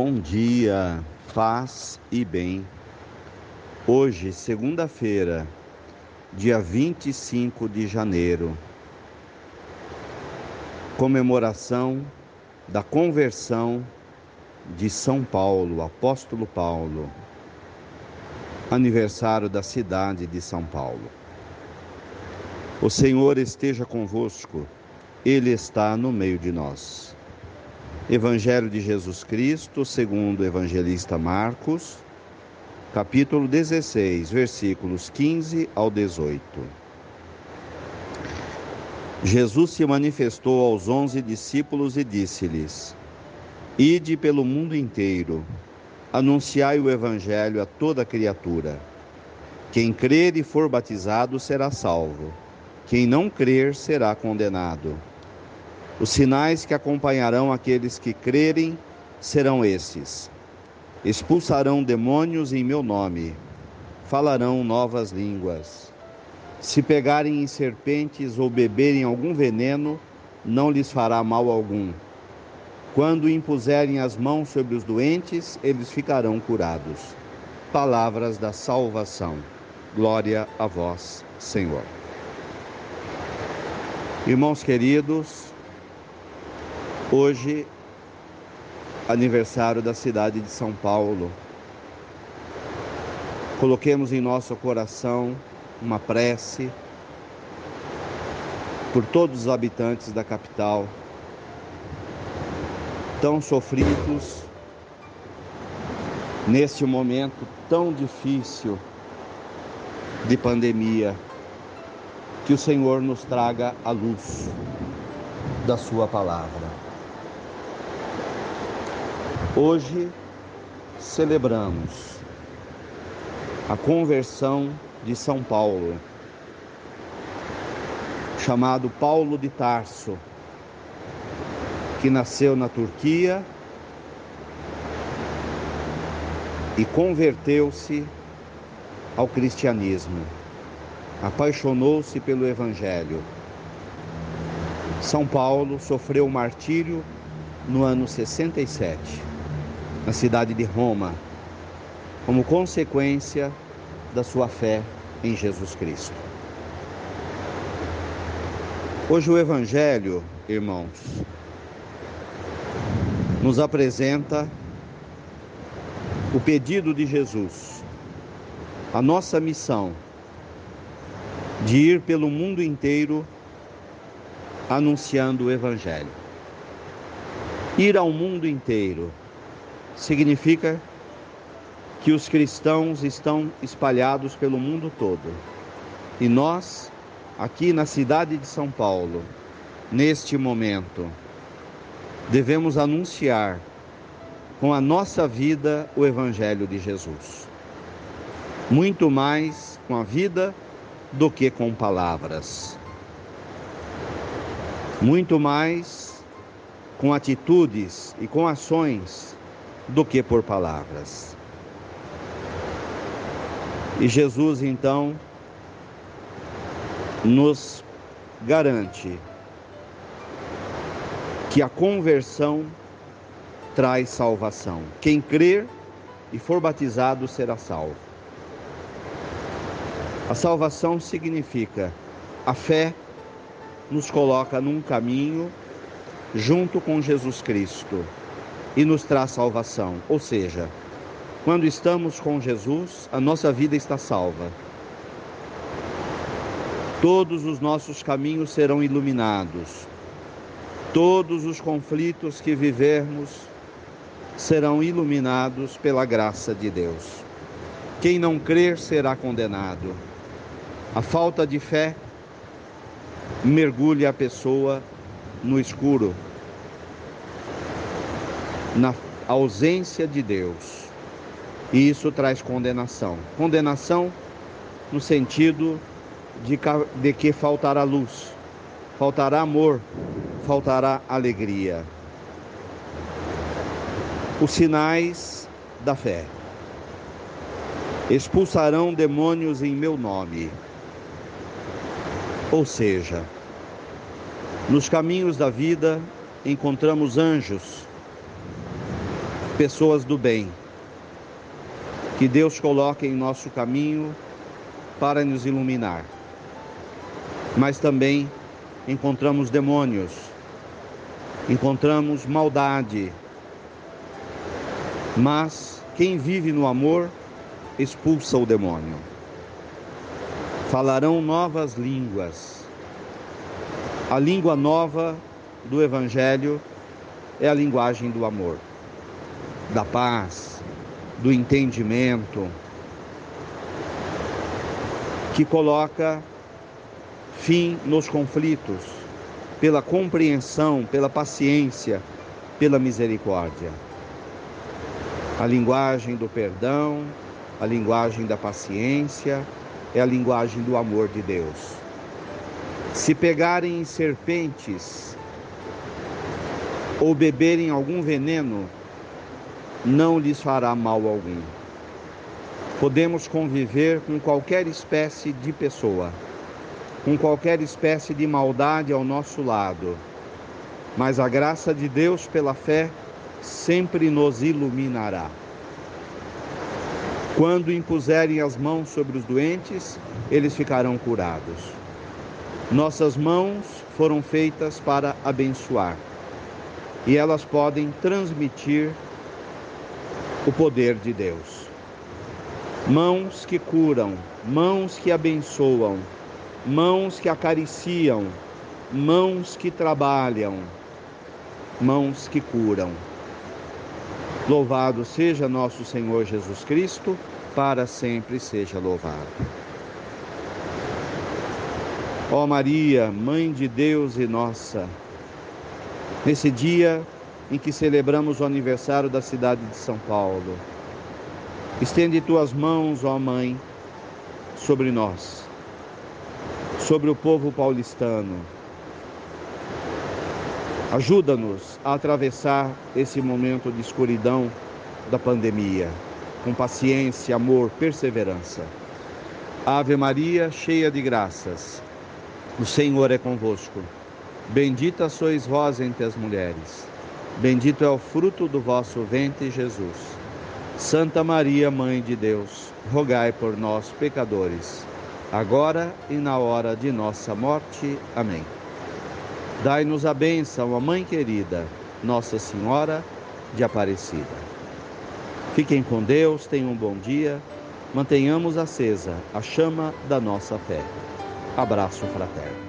Bom dia, paz e bem. Hoje, segunda-feira, dia 25 de janeiro, comemoração da conversão de São Paulo, apóstolo Paulo, aniversário da cidade de São Paulo. O Senhor esteja convosco, Ele está no meio de nós. Evangelho de Jesus Cristo, segundo o evangelista Marcos, capítulo 16, versículos 15 ao 18. Jesus se manifestou aos onze discípulos e disse-lhes: Ide pelo mundo inteiro, anunciai o evangelho a toda criatura. Quem crer e for batizado será salvo, quem não crer será condenado. Os sinais que acompanharão aqueles que crerem serão esses: expulsarão demônios em meu nome, falarão novas línguas. Se pegarem em serpentes ou beberem algum veneno, não lhes fará mal algum. Quando impuserem as mãos sobre os doentes, eles ficarão curados. Palavras da salvação. Glória a vós, Senhor. Irmãos queridos, Hoje, aniversário da cidade de São Paulo. Coloquemos em nosso coração uma prece por todos os habitantes da capital, tão sofridos neste momento tão difícil de pandemia. Que o Senhor nos traga a luz da Sua palavra. Hoje celebramos a conversão de São Paulo, chamado Paulo de Tarso, que nasceu na Turquia e converteu-se ao cristianismo, apaixonou-se pelo Evangelho. São Paulo sofreu martírio no ano 67 na cidade de Roma, como consequência da sua fé em Jesus Cristo. Hoje o Evangelho, irmãos, nos apresenta o pedido de Jesus, a nossa missão de ir pelo mundo inteiro anunciando o Evangelho. Ir ao mundo inteiro significa que os cristãos estão espalhados pelo mundo todo. E nós, aqui na cidade de São Paulo, neste momento, devemos anunciar com a nossa vida o Evangelho de Jesus. Muito mais com a vida do que com palavras. Muito mais com atitudes e com ações do que por palavras. E Jesus então nos garante que a conversão traz salvação. Quem crer e for batizado será salvo. A salvação significa a fé nos coloca num caminho junto com Jesus Cristo e nos traz salvação. Ou seja, quando estamos com Jesus, a nossa vida está salva. Todos os nossos caminhos serão iluminados. Todos os conflitos que vivermos serão iluminados pela graça de Deus. Quem não crer será condenado. A falta de fé mergulha a pessoa no escuro na ausência de Deus. E isso traz condenação. Condenação no sentido de, que faltará luz, faltará amor, faltará alegria. Os sinais da fé. Expulsarão demônios em meu nome. Ou seja, nos caminhos da vida encontramos anjos pessoas do bem, que Deus coloque em nosso caminho para nos iluminar. Mas também encontramos demônios, encontramos maldade. Mas quem vive no amor expulsa o demônio. Falarão novas línguas. A língua nova do Evangelho é a linguagem do amor, da paz, do entendimento, que coloca fim nos conflitos, pela compreensão, pela paciência, pela misericórdia. A linguagem do perdão, a linguagem da paciência, é a linguagem do amor de Deus. Se pegarem serpentes ou beberem algum veneno, não lhes fará mal algum. Podemos conviver com qualquer espécie de pessoa, com qualquer espécie de maldade ao nosso lado, mas a graça de Deus pela fé sempre nos iluminará. Quando impuserem as mãos sobre os doentes, eles ficarão curados. Nossas mãos foram feitas para abençoar e elas podem transmitir o poder de Deus. Mãos que curam, mãos que abençoam, mãos que acariciam, mãos que trabalham, mãos que curam. Louvado seja nosso Senhor Jesus Cristo, para sempre seja louvado. Ó Maria, Mãe de Deus e nossa, nesse dia em que celebramos o aniversário da cidade de São Paulo, estende tuas mãos, ó Mãe, sobre nós, sobre o povo paulistano Ajuda-nos a atravessar esse momento de escuridão da pandemia, com paciência, amor, perseverança. Ave Maria, cheia de graças, o Senhor é convosco. Bendita sois vós entre as mulheres. Bendito é o fruto do vosso ventre, Jesus. Santa Maria, Mãe de Deus, rogai por nós, pecadores, agora e na hora de nossa morte. Amém. Dai-nos a bênção, a Mãe querida, Nossa Senhora de Aparecida. Fiquem com Deus, tenham um bom dia, mantenhamos acesa a chama da nossa fé. Abraço fraterno.